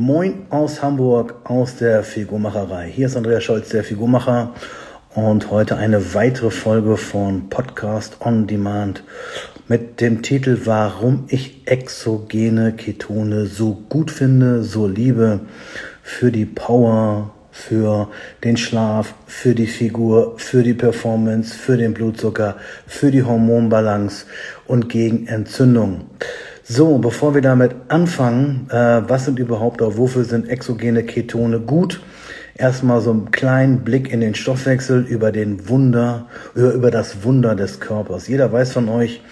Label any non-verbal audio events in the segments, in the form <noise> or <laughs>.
Moin aus Hamburg, aus der Figurmacherei. Hier ist Andreas Scholz, der Figurmacher. Und heute eine weitere Folge von Podcast on Demand mit dem Titel Warum ich exogene Ketone so gut finde, so liebe für die Power, für den Schlaf, für die Figur, für die Performance, für den Blutzucker, für die Hormonbalance und gegen Entzündung. So, bevor wir damit anfangen, äh, was sind überhaupt oder wofür sind exogene Ketone gut? Erstmal so einen kleinen Blick in den Stoffwechsel über den Wunder, über, über das Wunder des Körpers. Jeder weiß von euch,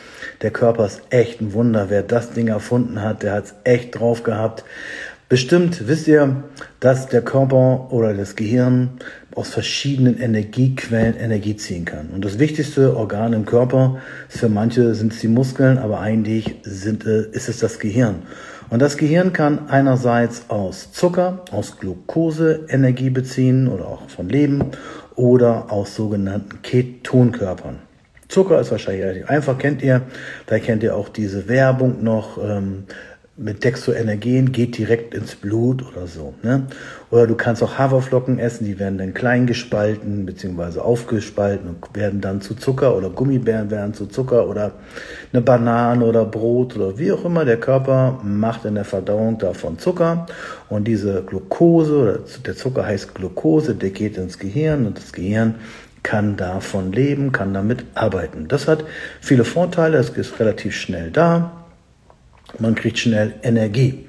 der Körper ist echt ein Wunder. Wer das Ding erfunden hat, der hat es echt drauf gehabt. Bestimmt wisst ihr, dass der Körper oder das Gehirn aus verschiedenen Energiequellen Energie ziehen kann. Und das wichtigste Organ im Körper, für manche sind es die Muskeln, aber eigentlich sind, äh, ist es das Gehirn. Und das Gehirn kann einerseits aus Zucker, aus Glucose Energie beziehen oder auch von Leben oder aus sogenannten Ketonkörpern. Zucker ist wahrscheinlich relativ einfach, kennt ihr. Da kennt ihr auch diese Werbung noch. Ähm, mit Dextroenergen geht direkt ins Blut oder so. Ne? Oder du kannst auch Haferflocken essen, die werden dann klein gespalten bzw. aufgespalten und werden dann zu Zucker oder Gummibären werden zu Zucker oder eine Banane oder Brot oder wie auch immer. Der Körper macht in der Verdauung davon Zucker und diese Glucose oder der Zucker heißt Glucose, der geht ins Gehirn und das Gehirn kann davon leben, kann damit arbeiten. Das hat viele Vorteile, es ist relativ schnell da man kriegt schnell Energie.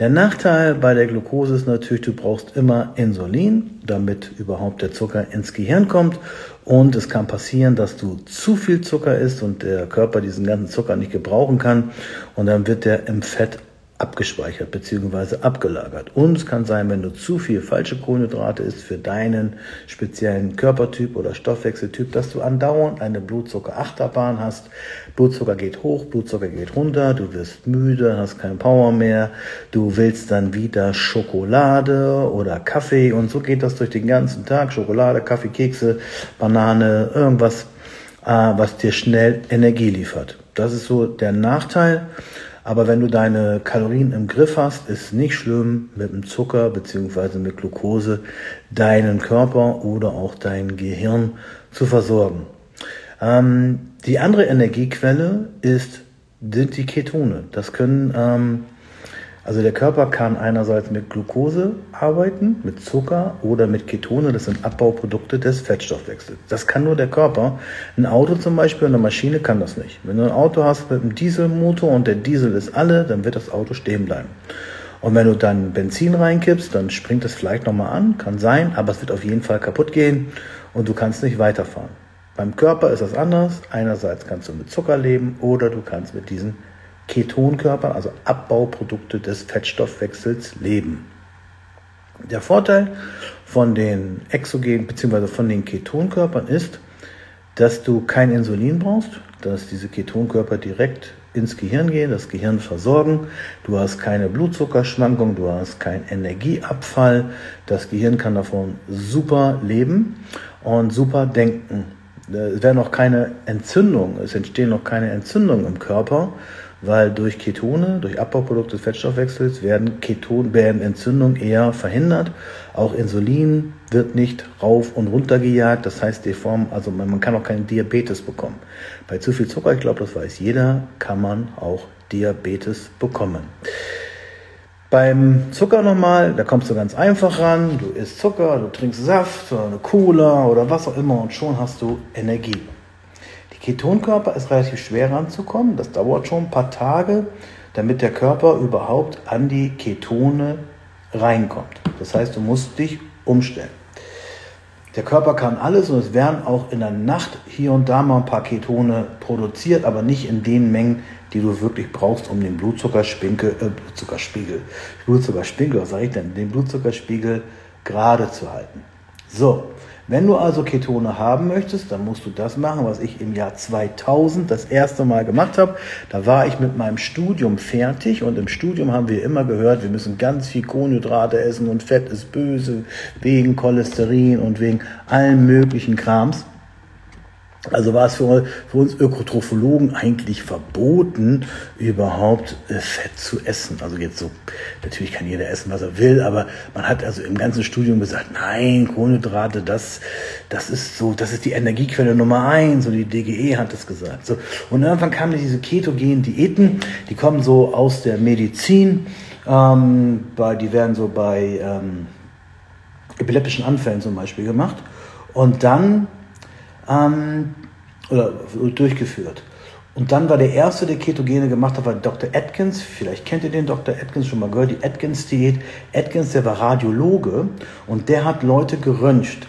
Der Nachteil bei der Glucose ist natürlich, du brauchst immer Insulin, damit überhaupt der Zucker ins Gehirn kommt. Und es kann passieren, dass du zu viel Zucker isst und der Körper diesen ganzen Zucker nicht gebrauchen kann. Und dann wird der im Fett abgespeichert bzw. abgelagert. Und es kann sein, wenn du zu viel falsche Kohlenhydrate isst für deinen speziellen Körpertyp oder Stoffwechseltyp, dass du andauernd eine Blutzuckerachterbahn hast. Blutzucker geht hoch, Blutzucker geht runter, du wirst müde, hast keine Power mehr, du willst dann wieder Schokolade oder Kaffee und so geht das durch den ganzen Tag. Schokolade, Kaffee, Kekse, Banane, irgendwas, äh, was dir schnell Energie liefert. Das ist so der Nachteil. Aber wenn du deine Kalorien im Griff hast, ist nicht schlimm, mit dem Zucker beziehungsweise mit Glucose deinen Körper oder auch dein Gehirn zu versorgen. Ähm, die andere Energiequelle ist, sind die Ketone. Das können ähm, also der Körper kann einerseits mit Glucose arbeiten, mit Zucker oder mit Ketone, das sind Abbauprodukte des Fettstoffwechsels. Das kann nur der Körper. Ein Auto zum Beispiel, eine Maschine kann das nicht. Wenn du ein Auto hast mit einem Dieselmotor und der Diesel ist alle, dann wird das Auto stehen bleiben. Und wenn du dann Benzin reinkippst, dann springt es vielleicht nochmal an, kann sein, aber es wird auf jeden Fall kaputt gehen und du kannst nicht weiterfahren. Beim Körper ist das anders. Einerseits kannst du mit Zucker leben oder du kannst mit diesen Ketonkörpern, also Abbauprodukte des Fettstoffwechsels, leben. Der Vorteil von den Exogenen bzw. von den Ketonkörpern ist, dass du kein Insulin brauchst, dass diese Ketonkörper direkt ins Gehirn gehen, das Gehirn versorgen. Du hast keine Blutzuckerschwankung, du hast keinen Energieabfall. Das Gehirn kann davon super leben und super denken. Es werden noch keine Entzündungen, es entstehen noch keine Entzündungen im Körper, weil durch Ketone, durch Abbauprodukte des Fettstoffwechsels werden Keton, werden Entzündungen eher verhindert. Auch Insulin wird nicht rauf und runter gejagt. Das heißt, die Form, also man kann auch keinen Diabetes bekommen. Bei zu viel Zucker, ich glaube, das weiß jeder, kann man auch Diabetes bekommen. Beim Zucker nochmal, da kommst du ganz einfach ran. Du isst Zucker, du trinkst Saft oder eine Cola oder was auch immer und schon hast du Energie. Ketonkörper ist relativ schwer ranzukommen. Das dauert schon ein paar Tage, damit der Körper überhaupt an die Ketone reinkommt. Das heißt, du musst dich umstellen. Der Körper kann alles und es werden auch in der Nacht hier und da mal ein paar Ketone produziert, aber nicht in den Mengen, die du wirklich brauchst, um den Blutzuckerspiegel, äh, Blutzuckerspiegel, Blutzuckerspiegel, was sage ich denn, den Blutzuckerspiegel gerade zu halten. So, wenn du also Ketone haben möchtest, dann musst du das machen, was ich im Jahr 2000 das erste Mal gemacht habe. Da war ich mit meinem Studium fertig und im Studium haben wir immer gehört, wir müssen ganz viel Kohlenhydrate essen und Fett ist böse wegen Cholesterin und wegen allen möglichen Krams. Also war es für, für, uns Ökotrophologen eigentlich verboten, überhaupt äh, Fett zu essen. Also jetzt so, natürlich kann jeder essen, was er will, aber man hat also im ganzen Studium gesagt, nein, Kohlenhydrate, das, das ist so, das ist die Energiequelle Nummer eins. Und die DGE hat das gesagt. So. Und irgendwann kamen diese ketogenen Diäten, die kommen so aus der Medizin, ähm, bei, die werden so bei ähm, epileptischen Anfällen zum Beispiel gemacht. Und dann ähm, oder durchgeführt. Und dann war der erste, der Ketogene gemacht hat, war Dr. Atkins. Vielleicht kennt ihr den Dr. Atkins schon mal gehört, die Atkins-Diät. Atkins, der war Radiologe und der hat Leute geröntgt.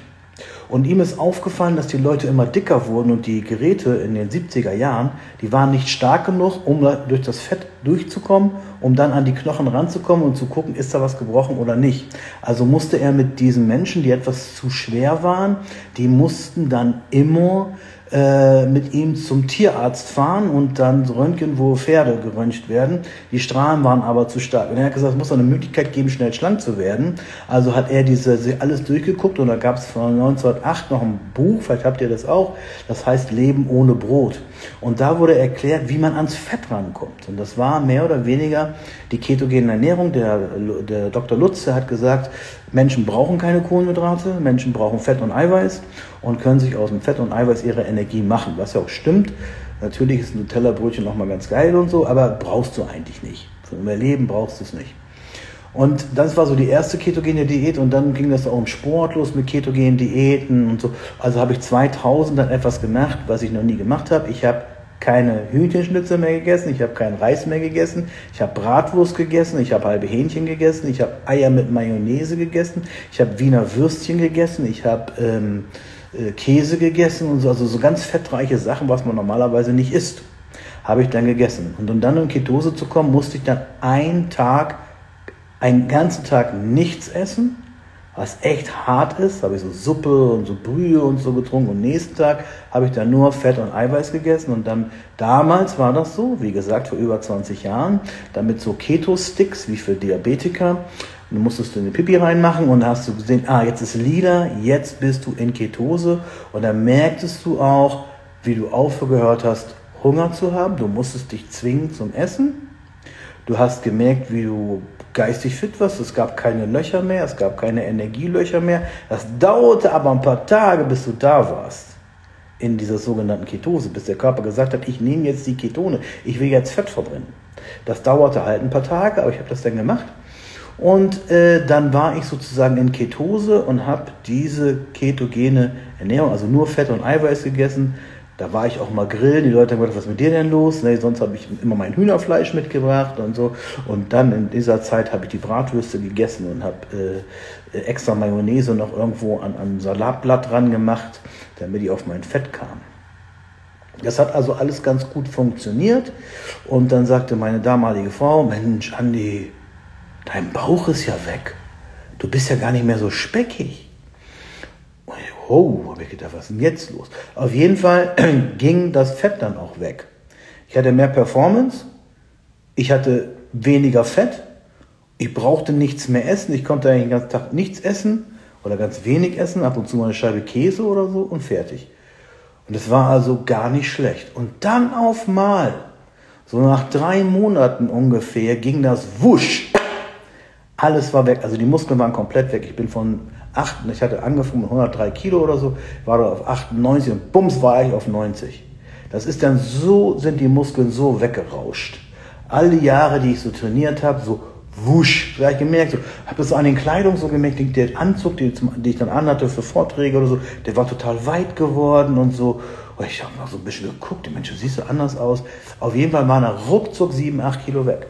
Und ihm ist aufgefallen, dass die Leute immer dicker wurden und die Geräte in den 70er Jahren, die waren nicht stark genug, um durch das Fett durchzukommen, um dann an die Knochen ranzukommen und zu gucken, ist da was gebrochen oder nicht. Also musste er mit diesen Menschen, die etwas zu schwer waren, die mussten dann immer äh, mit ihm zum Tierarzt fahren und dann röntgen, wo Pferde geröntgt werden. Die Strahlen waren aber zu stark. Und er hat gesagt, es muss eine Möglichkeit geben, schnell schlank zu werden. Also hat er diese alles durchgeguckt und da gab es von 1908 noch ein Buch, vielleicht habt ihr das auch, das heißt Leben ohne Brot. Und da wurde erklärt, wie man ans Fett rankommt. Und das war mehr oder weniger die ketogene Ernährung. Der, der Dr. Lutz der hat gesagt, Menschen brauchen keine Kohlenhydrate, Menschen brauchen Fett und Eiweiß und können sich aus dem Fett und Eiweiß ihre Energie machen, was ja auch stimmt. Natürlich ist ein Nutella-Brötchen nochmal ganz geil und so, aber brauchst du eigentlich nicht. Zum Überleben brauchst du es nicht. Und das war so die erste ketogene Diät und dann ging das auch im Sport los mit ketogenen Diäten und so. Also habe ich 2000 dann etwas gemacht, was ich noch nie gemacht habe. Ich habe keine Hühnchenschnitzel mehr gegessen, ich habe keinen Reis mehr gegessen, ich habe Bratwurst gegessen, ich habe halbe Hähnchen gegessen, ich habe Eier mit Mayonnaise gegessen, ich habe Wiener Würstchen gegessen, ich habe ähm, äh, Käse gegessen und so, also so ganz fettreiche Sachen, was man normalerweise nicht isst, habe ich dann gegessen. Und um dann in Ketose zu kommen, musste ich dann einen Tag, einen ganzen Tag nichts essen, was echt hart ist. Habe ich so Suppe und so Brühe und so getrunken. Und nächsten Tag habe ich dann nur Fett und Eiweiß gegessen. Und dann, damals war das so, wie gesagt, vor über 20 Jahren, damit so Keto-Sticks wie für Diabetiker. Dann musstest du eine Pipi reinmachen und hast du gesehen, ah, jetzt ist lila, jetzt bist du in Ketose. Und dann merktest du auch, wie du aufgehört hast, Hunger zu haben. Du musstest dich zwingen zum Essen. Du hast gemerkt, wie du geistig fit warst. Es gab keine Löcher mehr, es gab keine Energielöcher mehr. Das dauerte aber ein paar Tage, bis du da warst in dieser sogenannten Ketose, bis der Körper gesagt hat, ich nehme jetzt die Ketone, ich will jetzt Fett verbrennen. Das dauerte halt ein paar Tage, aber ich habe das dann gemacht. Und äh, dann war ich sozusagen in Ketose und habe diese ketogene Ernährung, also nur Fett und Eiweiß gegessen. Da war ich auch mal grillen. Die Leute haben gesagt, was ist mit dir denn los? Nee, sonst habe ich immer mein Hühnerfleisch mitgebracht und so. Und dann in dieser Zeit habe ich die Bratwürste gegessen und habe äh, extra Mayonnaise noch irgendwo an ein Salatblatt ran gemacht, damit die auf mein Fett kam. Das hat also alles ganz gut funktioniert. Und dann sagte meine damalige Frau, Mensch, Andi, dein Bauch ist ja weg. Du bist ja gar nicht mehr so speckig. Oh, habe ich gedacht, was ist denn jetzt los? Auf jeden Fall <clears throat> ging das Fett dann auch weg. Ich hatte mehr Performance, ich hatte weniger Fett, ich brauchte nichts mehr essen, ich konnte eigentlich den ganzen Tag nichts essen oder ganz wenig essen, ab und zu mal eine Scheibe Käse oder so und fertig. Und es war also gar nicht schlecht. Und dann auf mal, so nach drei Monaten ungefähr, ging das wusch alles war weg, also die Muskeln waren komplett weg. Ich bin von 8, ich hatte angefangen mit 103 Kilo oder so, war da auf 98 und bums war ich auf 90. Das ist dann so, sind die Muskeln so weggerauscht. Alle Jahre, die ich so trainiert habe, so wusch, da ich gemerkt, so, habe das so an den Kleidungen so gemerkt, der Anzug, den, ich dann anhatte für Vorträge oder so, der war total weit geworden und so. Und ich habe noch so ein bisschen geguckt, die Menschen, siehst du anders aus. Auf jeden Fall waren da ruckzuck 7, 8 Kilo weg.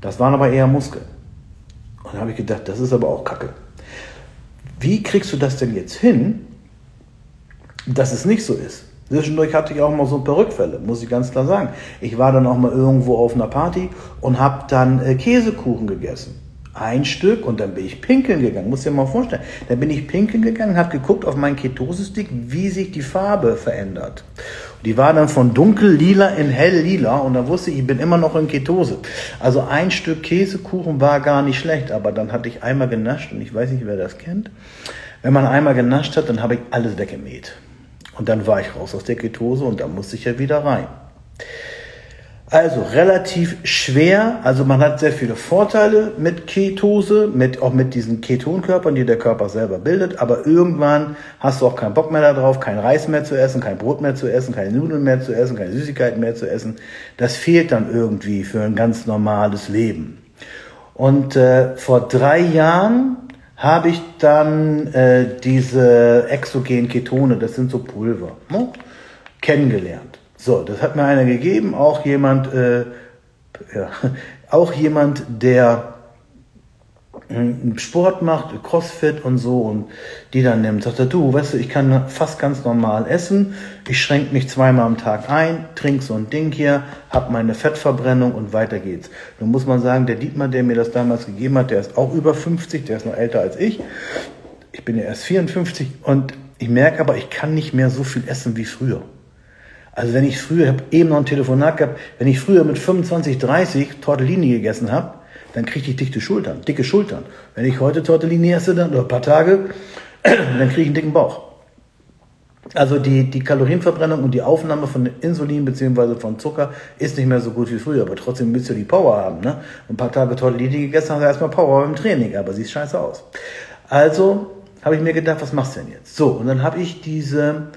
Das waren aber eher Muskeln. Und dann habe ich gedacht, das ist aber auch Kacke. Wie kriegst du das denn jetzt hin, dass es nicht so ist? Zwischendurch hatte ich auch mal so ein paar Rückfälle, muss ich ganz klar sagen. Ich war dann auch mal irgendwo auf einer Party und habe dann äh, Käsekuchen gegessen ein Stück und dann bin ich pinkeln gegangen. Muss dir mal vorstellen. Dann bin ich pinkeln gegangen, habe geguckt auf meinen Ketosestick, wie sich die Farbe verändert. Und die war dann von dunkel lila in hell lila und da wusste ich, ich bin immer noch in Ketose. Also ein Stück Käsekuchen war gar nicht schlecht, aber dann hatte ich einmal genascht und ich weiß nicht, wer das kennt. Wenn man einmal genascht hat, dann habe ich alles weggemäht. Und dann war ich raus aus der Ketose und dann musste ich ja wieder rein. Also relativ schwer, also man hat sehr viele Vorteile mit Ketose, mit, auch mit diesen Ketonkörpern, die der Körper selber bildet, aber irgendwann hast du auch keinen Bock mehr darauf, kein Reis mehr zu essen, kein Brot mehr zu essen, keine Nudeln mehr zu essen, keine Süßigkeiten mehr zu essen. Das fehlt dann irgendwie für ein ganz normales Leben. Und äh, vor drei Jahren habe ich dann äh, diese exogenen Ketone, das sind so Pulver, ne, kennengelernt. So, das hat mir einer gegeben, auch jemand, äh, ja, <laughs> auch jemand, der äh, Sport macht, Crossfit und so und die dann nimmt, sagt er, du, weißt du, ich kann fast ganz normal essen, ich schränke mich zweimal am Tag ein, trink so ein Ding hier, hab meine Fettverbrennung und weiter geht's. Nun muss man sagen, der Dietmar, der mir das damals gegeben hat, der ist auch über 50, der ist noch älter als ich. Ich bin ja erst 54 und ich merke aber, ich kann nicht mehr so viel essen wie früher. Also wenn ich früher, ich habe eben noch ein Telefonat gehabt, wenn ich früher mit 25, 30 Tortellini gegessen habe, dann kriege ich dichte Schultern, dicke Schultern. Wenn ich heute Tortellini esse, dann, oder ein paar Tage, <clears throat> dann kriege ich einen dicken Bauch. Also die, die Kalorienverbrennung und die Aufnahme von Insulin bzw. von Zucker ist nicht mehr so gut wie früher, aber trotzdem willst du die Power haben. Ne? Ein paar Tage Tortellini gegessen, hast du erstmal Power beim Training, aber sieht scheiße aus. Also habe ich mir gedacht, was machst du denn jetzt? So, und dann habe ich diese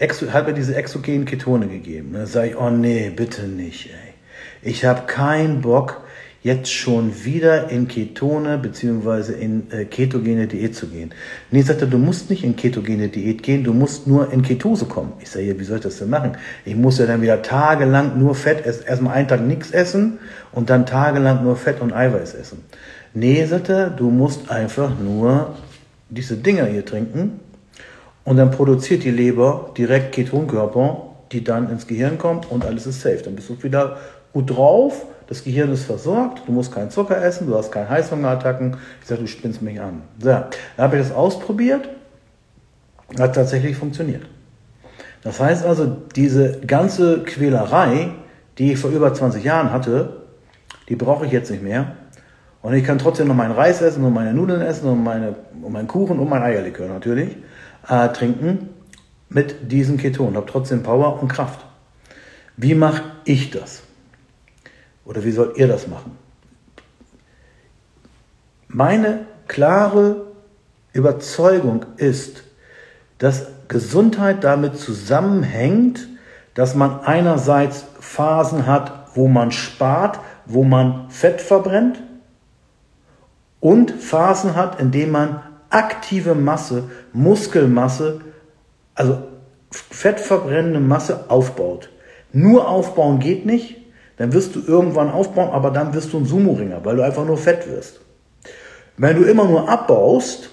Exo, hat mir diese exogenen Ketone gegeben. Da sage ich, oh nee, bitte nicht, ey. Ich habe keinen Bock, jetzt schon wieder in Ketone beziehungsweise in äh, ketogene Diät zu gehen. Nee, sagt er, du musst nicht in ketogene Diät gehen, du musst nur in Ketose kommen. Ich sage, ja, wie soll ich das denn machen? Ich muss ja dann wieder tagelang nur Fett essen, erstmal einen Tag nichts essen und dann tagelang nur Fett und Eiweiß essen. Nee, sagt er, du musst einfach nur diese Dinger hier trinken und dann produziert die Leber direkt Ketonkörper, die dann ins Gehirn kommen und alles ist safe. Dann bist du wieder gut drauf, das Gehirn ist versorgt, du musst keinen Zucker essen, du hast keine Heißhungerattacken. Ich sage, du spinnst mich an. So, dann habe ich das ausprobiert, hat tatsächlich funktioniert. Das heißt also, diese ganze Quälerei, die ich vor über 20 Jahren hatte, die brauche ich jetzt nicht mehr. Und ich kann trotzdem noch meinen Reis essen und meine Nudeln essen und, meine, und meinen Kuchen und mein Eierlikör natürlich äh, trinken mit diesen Ketonen. Habe trotzdem Power und Kraft. Wie mache ich das? Oder wie sollt ihr das machen? Meine klare Überzeugung ist, dass Gesundheit damit zusammenhängt, dass man einerseits Phasen hat, wo man spart, wo man Fett verbrennt und Phasen hat, in denen man aktive Masse, Muskelmasse, also fettverbrennende Masse aufbaut. Nur aufbauen geht nicht, dann wirst du irgendwann aufbauen, aber dann wirst du ein Sumo-Ringer, weil du einfach nur fett wirst. Wenn du immer nur abbaust,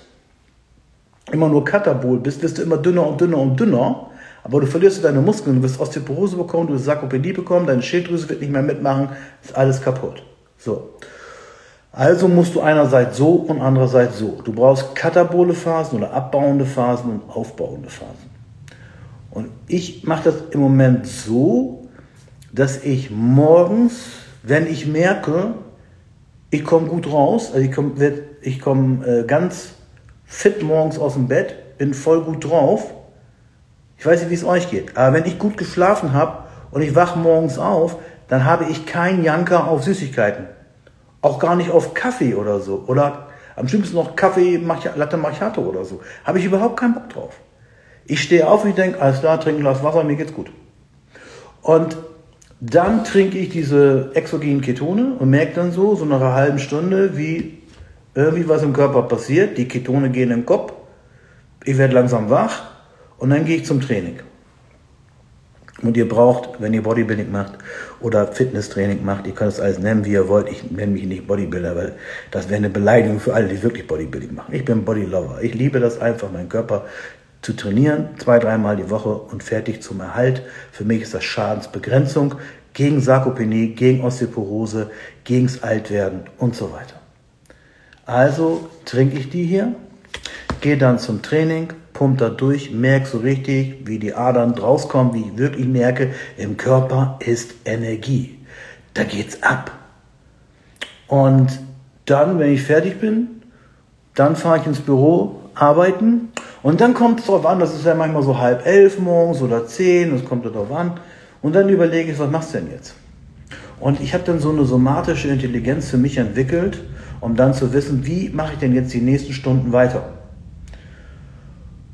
immer nur Katabol bist, wirst du immer dünner und dünner und dünner, aber du verlierst deine Muskeln, du wirst Osteoporose bekommen, du wirst Sarkopädie bekommen, deine Schilddrüse wird nicht mehr mitmachen, ist alles kaputt. So. Also musst du einerseits so und andererseits so. Du brauchst katabole Phasen oder abbauende Phasen und aufbauende Phasen. Und ich mache das im Moment so, dass ich morgens, wenn ich merke, ich komme gut raus, also ich komme ich komm, äh, ganz fit morgens aus dem Bett, bin voll gut drauf. Ich weiß nicht, wie es euch geht, aber wenn ich gut geschlafen habe und ich wache morgens auf, dann habe ich keinen Janker auf Süßigkeiten. Auch gar nicht auf Kaffee oder so. Oder am schlimmsten noch Kaffee, Latte Macchiato oder so. Habe ich überhaupt keinen Bock drauf. Ich stehe auf und ich denke, alles klar, trinke ein Glas Wasser, mir geht's gut. Und dann trinke ich diese exogenen Ketone und merke dann so, so nach einer halben Stunde, wie irgendwie was im Körper passiert. Die Ketone gehen im Kopf. Ich werde langsam wach und dann gehe ich zum Training. Und ihr braucht, wenn ihr Bodybuilding macht oder Fitnesstraining macht, ihr könnt es alles nennen, wie ihr wollt. Ich nenne mich nicht Bodybuilder, weil das wäre eine Beleidigung für alle, die wirklich Bodybuilding machen. Ich bin Bodylover. Ich liebe das einfach, meinen Körper zu trainieren, zwei, dreimal die Woche und fertig zum Erhalt. Für mich ist das Schadensbegrenzung gegen Sarkopenie, gegen Osteoporose, gegens Altwerden und so weiter. Also trinke ich die hier, gehe dann zum Training, pumpt da durch, merke so richtig, wie die Adern rauskommen, wie ich wirklich merke, im Körper ist Energie. Da geht's ab. Und dann, wenn ich fertig bin, dann fahre ich ins Büro arbeiten Und dann kommt es darauf an, das ist ja manchmal so halb elf morgens oder zehn, das kommt darauf an. Und dann überlege ich, was machst du denn jetzt? Und ich habe dann so eine somatische Intelligenz für mich entwickelt, um dann zu wissen, wie mache ich denn jetzt die nächsten Stunden weiter?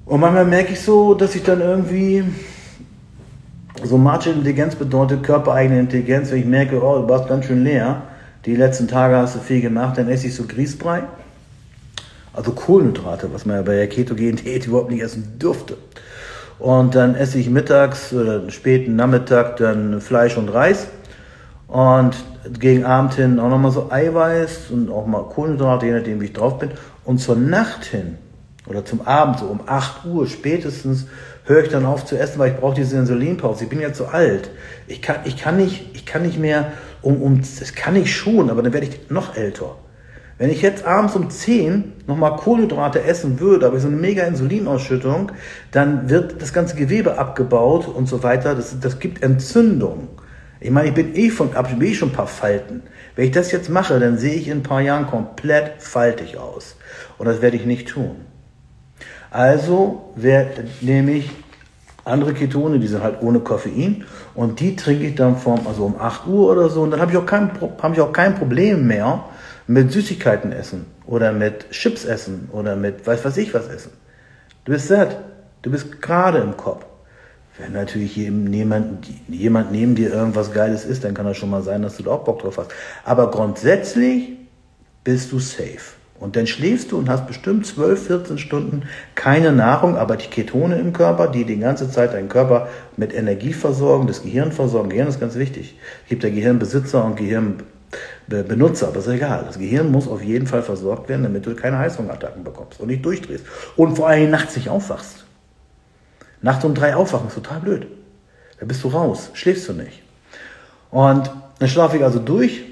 Und manchmal merke ich so, dass ich dann irgendwie somatische Intelligenz bedeutet körpereigene Intelligenz, wenn ich merke, oh, du warst ganz schön leer, die letzten Tage hast du viel gemacht, dann esse ich so Grießbrei, also Kohlenhydrate, was man ja bei der ketogenen Diät <laughs> überhaupt nicht essen dürfte. Und dann esse ich mittags oder späten Nachmittag dann Fleisch und Reis und gegen Abend hin auch nochmal so Eiweiß und auch mal Kohlenhydrate, je nachdem wie ich drauf bin. Und zur Nacht hin oder zum Abend, so um 8 Uhr spätestens, höre ich dann auf zu essen, weil ich brauche diese Insulinpause. Ich bin ja zu alt. Ich kann, ich kann, nicht, ich kann nicht mehr um, um, das kann ich schon, aber dann werde ich noch älter. Wenn ich jetzt abends um 10 nochmal Kohlenhydrate essen würde, aber so eine mega Insulinausschüttung, dann wird das ganze Gewebe abgebaut und so weiter. Das, das gibt Entzündung. Ich meine, ich bin eh von, bin eh schon ein paar Falten. Wenn ich das jetzt mache, dann sehe ich in ein paar Jahren komplett faltig aus. Und das werde ich nicht tun. Also nehme ich andere Ketone, die sind halt ohne Koffein und die trinke ich dann vom, also um 8 Uhr oder so und dann habe ich, auch kein, hab ich auch kein Problem mehr mit Süßigkeiten essen oder mit Chips essen oder mit weiß was ich was essen. Du bist satt, du bist gerade im Kopf. Wenn natürlich jemand, jemand neben dir irgendwas Geiles isst, dann kann das schon mal sein, dass du da auch Bock drauf hast. Aber grundsätzlich bist du safe. Und dann schläfst du und hast bestimmt 12, 14 Stunden keine Nahrung, aber die Ketone im Körper, die die ganze Zeit deinen Körper mit Energie versorgen, das Gehirn versorgen. Gehirn ist ganz wichtig. Es gibt ja Gehirnbesitzer und Gehirnbenutzer, aber ist egal. Das Gehirn muss auf jeden Fall versorgt werden, damit du keine Heißhungerattacken bekommst und nicht durchdrehst. Und vor allem nachts nicht aufwachst. Nachts um drei aufwachen ist total blöd. Da bist du raus, schläfst du nicht. Und dann schlafe ich also durch,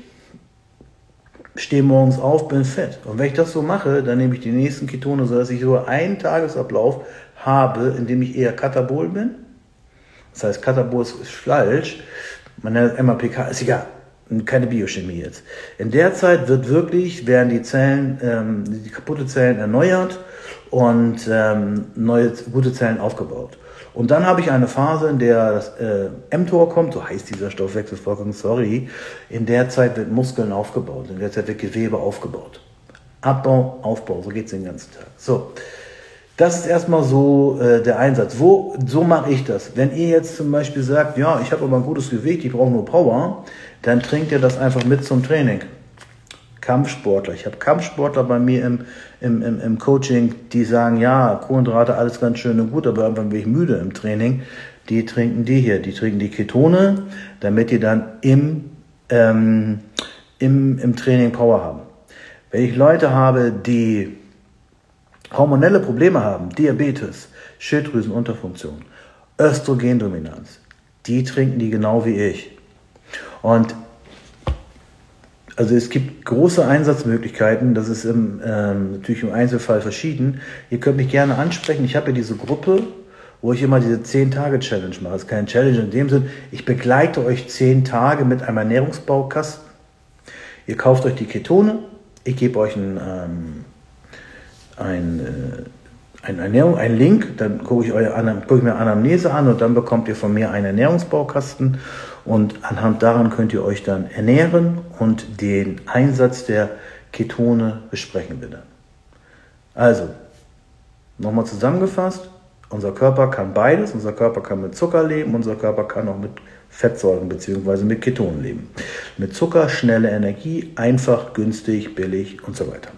stehe morgens auf, bin fett. Und wenn ich das so mache, dann nehme ich die nächsten Ketone, sodass ich so einen Tagesablauf habe, in dem ich eher katabol bin. Das heißt, katabol ist falsch. Man nennt MAPK, ist egal. Keine Biochemie jetzt. In der Zeit wird wirklich, werden die Zellen, ähm, die kaputte Zellen erneuert und ähm, neue gute Zellen aufgebaut. Und dann habe ich eine Phase, in der das äh, mTOR kommt, so heißt dieser Stoffwechselvorgang, sorry. In der Zeit wird Muskeln aufgebaut, in der Zeit wird Gewebe aufgebaut. Abbau, Aufbau, so geht es den ganzen Tag. So, das ist erstmal so äh, der Einsatz. Wo, so mache ich das. Wenn ihr jetzt zum Beispiel sagt, ja, ich habe aber ein gutes Gewicht, ich brauche nur Power, dann trinkt ihr das einfach mit zum Training. Kampfsportler. Ich habe Kampfsportler bei mir im, im, im, im Coaching, die sagen, ja, Kohlenhydrate, alles ganz schön und gut, aber irgendwann bin ich müde im Training. Die trinken die hier, die trinken die Ketone, damit die dann im, ähm, im, im Training Power haben. Wenn ich Leute habe, die hormonelle Probleme haben, Diabetes, Schilddrüsenunterfunktion, Östrogendominanz, die trinken die genau wie ich. Und also es gibt große Einsatzmöglichkeiten, das ist im, ähm, natürlich im Einzelfall verschieden. Ihr könnt mich gerne ansprechen. Ich habe ja diese Gruppe, wo ich immer diese 10-Tage-Challenge mache. Das ist keine Challenge in dem Sinn. Ich begleite euch 10 Tage mit einem Ernährungsbaukasten. Ihr kauft euch die Ketone. Ich gebe euch ein, ähm, ein, äh, ein Ernährung, einen Link. Dann gucke ich, gucke ich mir Anamnese an und dann bekommt ihr von mir einen Ernährungsbaukasten und anhand daran könnt ihr euch dann ernähren und den Einsatz der Ketone besprechen bitte. Also, nochmal zusammengefasst, unser Körper kann beides, unser Körper kann mit Zucker leben, unser Körper kann auch mit Fettsäuren bzw. mit Ketonen leben. Mit Zucker schnelle Energie, einfach, günstig, billig und so weiter.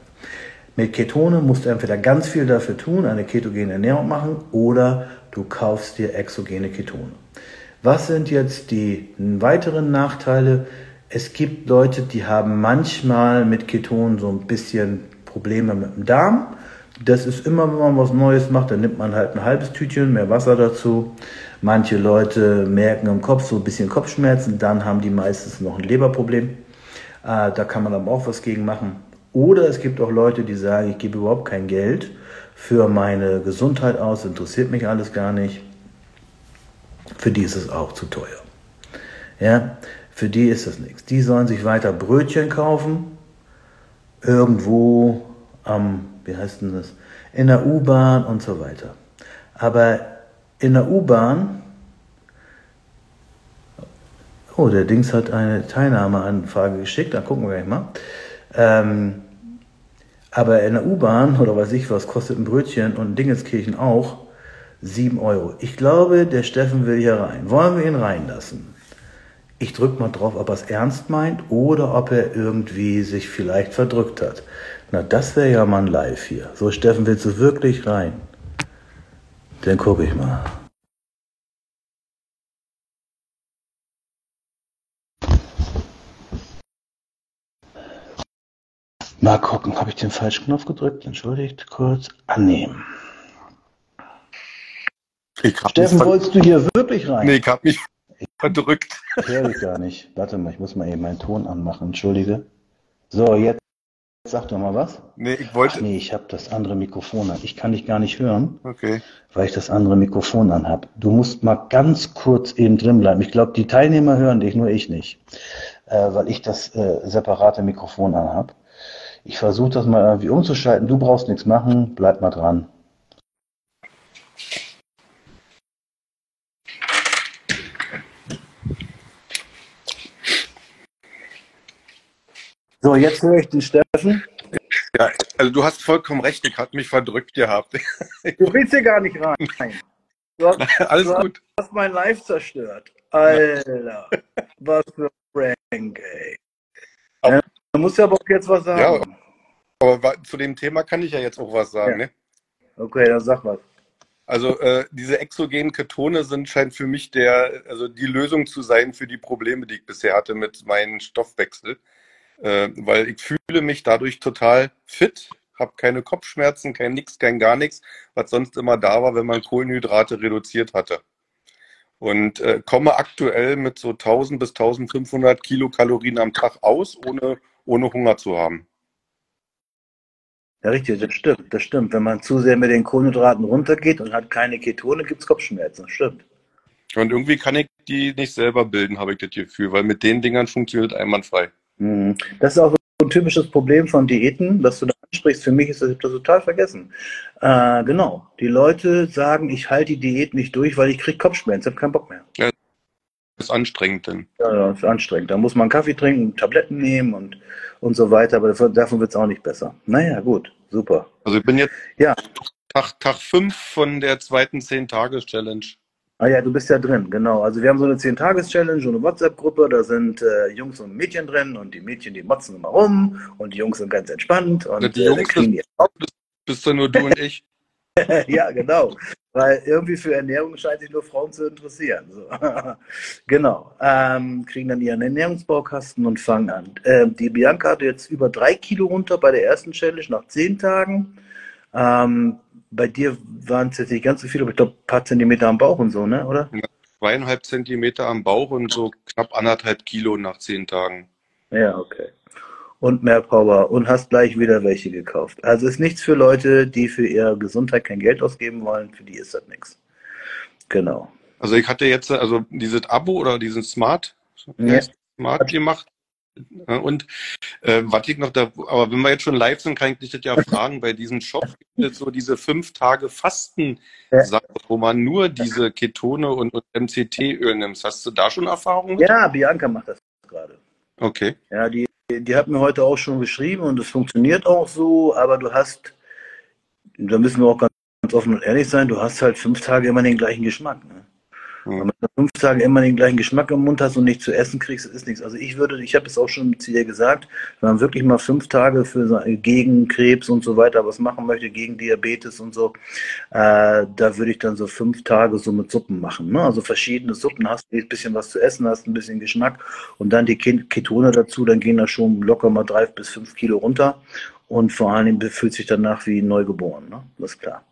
Mit Ketone musst du entweder ganz viel dafür tun, eine ketogene Ernährung machen, oder du kaufst dir exogene Ketone. Was sind jetzt die weiteren Nachteile? Es gibt Leute, die haben manchmal mit Ketonen so ein bisschen Probleme mit dem Darm. Das ist immer, wenn man was Neues macht, dann nimmt man halt ein halbes Tütchen, mehr Wasser dazu. Manche Leute merken im Kopf so ein bisschen Kopfschmerzen, dann haben die meistens noch ein Leberproblem. Äh, da kann man aber auch was gegen machen. Oder es gibt auch Leute, die sagen, ich gebe überhaupt kein Geld für meine Gesundheit aus, interessiert mich alles gar nicht. Für die ist es auch zu teuer. Ja, für die ist das nichts. Die sollen sich weiter Brötchen kaufen, irgendwo am, wie heißt denn das, in der U-Bahn und so weiter. Aber in der U-Bahn, oh, der Dings hat eine Teilnahmeanfrage geschickt, da gucken wir gleich mal. Ähm, aber in der U-Bahn oder weiß ich was kostet ein Brötchen und Dingenskirchen auch 7 Euro. Ich glaube, der Steffen will hier rein. Wollen wir ihn reinlassen? Ich drücke mal drauf, ob er es ernst meint oder ob er irgendwie sich vielleicht verdrückt hat. Na, das wäre ja mal ein Live hier. So, Steffen, willst du wirklich rein? Dann gucke ich mal. Mal gucken, habe ich den falschen Knopf gedrückt? Entschuldigt kurz. Annehmen. Steffen, wolltest du hier wirklich rein? Nee, ich habe mich verdrückt. Höre ich gar nicht. Warte mal, ich muss mal eben meinen Ton anmachen. Entschuldige. So, jetzt sag doch mal was. Nee, ich wollte. Ach nee, ich habe das andere Mikrofon an. Ich kann dich gar nicht hören, Okay. weil ich das andere Mikrofon an habe. Du musst mal ganz kurz eben drin bleiben. Ich glaube, die Teilnehmer hören dich, nur ich nicht, äh, weil ich das äh, separate Mikrofon an habe. Ich versuche das mal irgendwie umzuschalten. Du brauchst nichts machen. Bleib mal dran. So, jetzt höre ich den Steffen. Ja, also du hast vollkommen recht, ich hatte mich verdrückt gehabt. <laughs> Du willst hier gar nicht rein. Du hast, Alles du gut. hast mein Live zerstört. Alter, <laughs> was für ein Prank, ey. Ja, Du musst ja aber auch jetzt was sagen. Ja. Aber zu dem Thema kann ich ja jetzt auch was sagen. Ja. Ne? Okay, dann sag was. Also äh, diese exogenen Ketone sind scheint für mich der, also die Lösung zu sein für die Probleme, die ich bisher hatte mit meinem Stoffwechsel. Äh, weil ich fühle mich dadurch total fit, habe keine Kopfschmerzen, kein nix, kein gar nichts, was sonst immer da war, wenn man Kohlenhydrate reduziert hatte. Und äh, komme aktuell mit so 1000 bis 1500 Kilokalorien am Tag aus, ohne, ohne Hunger zu haben. Ja, richtig, das stimmt, das stimmt. Wenn man zu sehr mit den Kohlenhydraten runtergeht und hat keine Ketone, gibt es Kopfschmerzen. Das stimmt. Und irgendwie kann ich die nicht selber bilden, habe ich das Gefühl, weil mit den Dingern funktioniert einwandfrei. Mhm. Das ist auch so ein typisches Problem von Diäten, das du da ansprichst. Für mich ist das, das total vergessen. Äh, genau. Die Leute sagen, ich halte die Diät nicht durch, weil ich kriege Kopfschmerzen, ich habe keinen Bock mehr. Ist anstrengend denn. Ja, ja, ist anstrengend. Da muss man Kaffee trinken, Tabletten nehmen und, und so weiter, aber davon, davon wird es auch nicht besser. Naja, gut, super. Also ich bin jetzt Ja. Tag, Tag 5 von der zweiten 10-Tages-Challenge. Ah ja, du bist ja drin, genau. Also wir haben so eine 10-Tages-Challenge, so eine WhatsApp-Gruppe, da sind äh, Jungs und Mädchen drin und die Mädchen, die motzen immer rum und die Jungs sind ganz entspannt und Ja, die äh, Jungs, kriegen die Bist du nur du und ich? <laughs> ja, genau. Weil irgendwie für Ernährung scheint sich nur Frauen zu interessieren. So. <laughs> genau. Ähm, kriegen dann ihren Ernährungsbaukasten und fangen an. Ähm, die Bianca hatte jetzt über drei Kilo runter bei der ersten Challenge nach zehn Tagen. Ähm, bei dir waren es jetzt nicht ganz so viele, aber ich glaube, ein paar Zentimeter am Bauch und so, ne? Oder? Zweieinhalb Zentimeter am Bauch und so knapp anderthalb Kilo nach zehn Tagen. Ja, okay. Und mehr Power und hast gleich wieder welche gekauft. Also ist nichts für Leute, die für ihre Gesundheit kein Geld ausgeben wollen. Für die ist das nichts. Genau. Also ich hatte jetzt also dieses Abo oder diesen Smart, Ja. Smart gemacht. Ja, Und äh, was ich noch da, aber wenn wir jetzt schon live sind, kann ich dich das ja fragen, bei diesem Shop gibt es so diese fünf Tage Fasten, Ja. Wo man nur diese Ketone und, und MCT-Öl nimmt. Hast du da schon Erfahrung mit? Ja, Bianca macht das gerade. Okay. Ja, die, die hat mir heute auch schon geschrieben und es funktioniert auch so, aber du hast, da müssen wir auch ganz, offen und ehrlich sein, du hast halt fünf Tage immer den gleichen Geschmack. Ne? Hm. Wenn du fünf Tage immer den gleichen Geschmack im Mund hast und nichts zu essen kriegst, ist nichts. Also ich würde, ich habe es auch schon zu dir gesagt, wenn man wirklich mal fünf Tage für so- gegen Krebs und so weiter was machen möchte, gegen Diabetes und so, äh, da würde ich dann so fünf Tage so mit Suppen machen. Ne? Also verschiedene Suppen, hast ein bisschen was zu essen, hast ein bisschen Geschmack und dann die Ket- Ketone dazu, dann gehen da schon locker mal drei bis fünf Kilo runter und vor allen Dingen fühlt sich danach wie neugeboren. Ne? Das ist klar.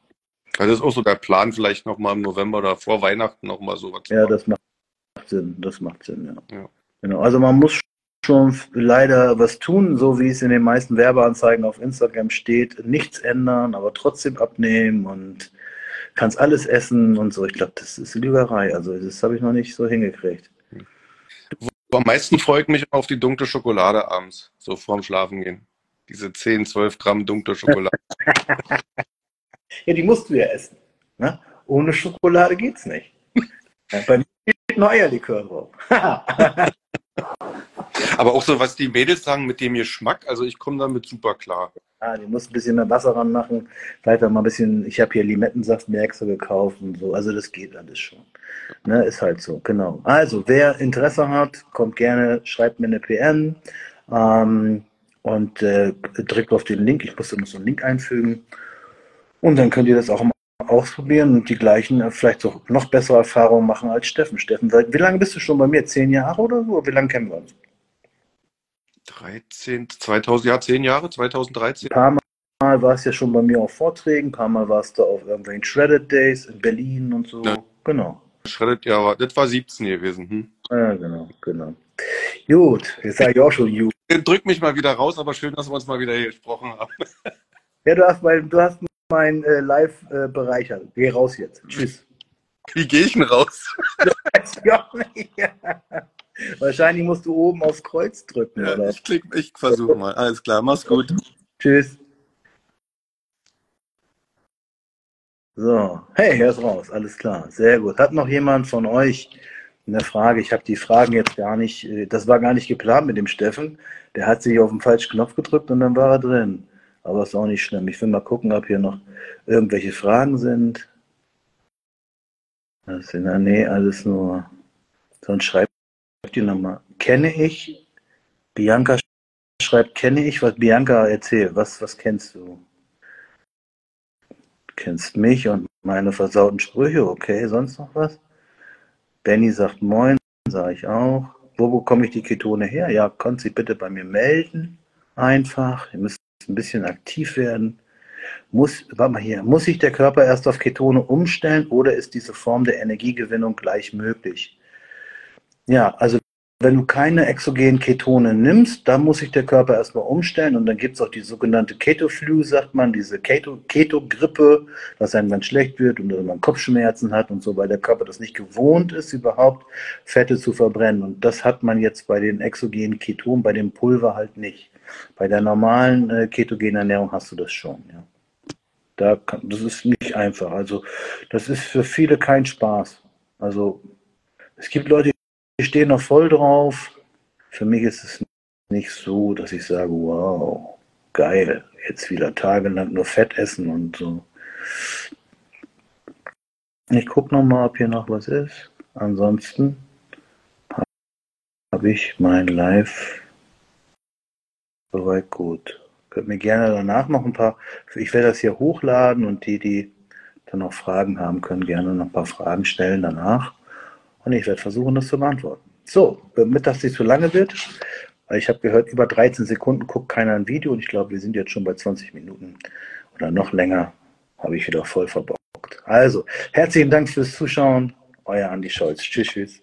Also das ist auch so der Plan, vielleicht nochmal im November oder vor Weihnachten nochmal sowas zu Ja, machen. das macht Sinn. Das macht Sinn, ja. Ja. Genau. Also man muss schon leider was tun, so wie es in den meisten Werbeanzeigen auf Instagram steht. Nichts ändern, aber trotzdem abnehmen und kannst alles essen und so. Ich glaube, das ist Lügerei. Also das habe ich noch nicht so hingekriegt. Am meisten freue ich mich auf die dunkle Schokolade abends, so vorm Schlafengehen. Diese 10, 12 Gramm dunkle <laughs> Schokolade. Ja, die musst du ja essen. Ne? Ohne Schokolade geht's nicht. Bei mir steht ein Eierlikör drauf. <laughs> Aber auch so, was die Mädels sagen mit dem Geschmack, also ich komme damit super klar. Ja, die muss ein bisschen mehr Wasser ranmachen. Weiter mal ein bisschen, ich habe hier Limettensaft Merkse gekauft und so. Also das geht alles schon. Ne, ist halt so, genau. Also, wer Interesse hat, kommt gerne, schreibt mir eine PN ähm, und äh, drückt auf den Link. Ich muss da noch so einen Link einfügen. Und dann könnt ihr das auch mal ausprobieren und die gleichen, äh, vielleicht so noch bessere Erfahrungen machen als Steffen. Steffen, wie lange bist du schon bei mir? Zehn Jahre oder so? Wie lange kennen wir uns? 13, 2000, ja, 10 Jahre, 2013. Ein paar Mal war es ja schon bei mir auf Vorträgen, ein paar Mal warst du auf irgendwelchen Shredded Days in Berlin und so. Ja. Genau. Shredded, ja, das war 17 gewesen. Hm? Ja, genau, genau. Gut, jetzt sage ich auch schon gut. Drück mich mal wieder raus, aber schön, dass wir uns mal wieder hier gesprochen haben. Ja, du hast, mein, du hast meinen äh, Live äh, bereichert. Geh raus jetzt. Tschüss. Wie gehe ich denn raus? <laughs> Weiß ich auch nicht. <laughs> Wahrscheinlich musst du oben aufs Kreuz drücken, ja, oder? Ich, klick, ich versuche mal. Alles klar, mach's gut. Tschüss. So, hey, er ist raus, alles klar, sehr gut. Hat noch jemand von euch eine Frage? Ich habe die Fragen jetzt gar nicht, äh, das war gar nicht geplant mit dem Steffen. Der hat sich auf den falschen Knopf gedrückt und dann war er drin. Aber ist auch nicht schlimm. Ich will mal gucken, ob hier noch irgendwelche Fragen sind. Das sind ja, nee, alles nur. Sonst schreibt ihr nochmal. Kenne ich? Bianca schreibt, kenne ich, was Bianca erzählt. Was, was kennst du? kennst mich und meine versauten Sprüche, okay, sonst noch was? Benny sagt Moin, sage ich auch. Wo bekomme ich die Ketone her? Ja, konnt sie bitte bei mir melden. Einfach. Ihr müsst ein bisschen aktiv werden. Muss, warte mal hier, muss sich der Körper erst auf Ketone umstellen oder ist diese Form der Energiegewinnung gleich möglich? Ja, also wenn du keine exogenen Ketone nimmst, dann muss sich der Körper erstmal umstellen und dann gibt es auch die sogenannte Keto-Flu, sagt man, diese Keto-Grippe, dass einem ganz schlecht wird und dass man Kopfschmerzen hat und so, weil der Körper das nicht gewohnt ist, überhaupt Fette zu verbrennen. Und das hat man jetzt bei den exogenen Ketonen, bei dem Pulver halt nicht. Bei der normalen äh, ketogenen Ernährung hast du das schon. Ja. Da kann, das ist nicht einfach. Also das ist für viele kein Spaß. Also es gibt Leute, ich stehe noch voll drauf. Für mich ist es nicht so, dass ich sage, wow, geil, jetzt wieder tagelang nur Fett essen und so. Ich gucke nochmal, ob hier noch was ist. Ansonsten habe ich mein Live soweit gut. Könnt mir gerne danach noch ein paar, ich werde das hier hochladen und die, die dann noch Fragen haben, können gerne noch ein paar Fragen stellen danach. Und ich werde versuchen, das zu beantworten. So, damit das nicht zu lange wird, weil ich habe gehört, über 13 Sekunden guckt keiner ein Video und ich glaube, wir sind jetzt schon bei 20 Minuten oder noch länger, habe ich wieder voll verbockt. Also, herzlichen Dank fürs Zuschauen. Euer Andi Scholz. Tschüss, tschüss.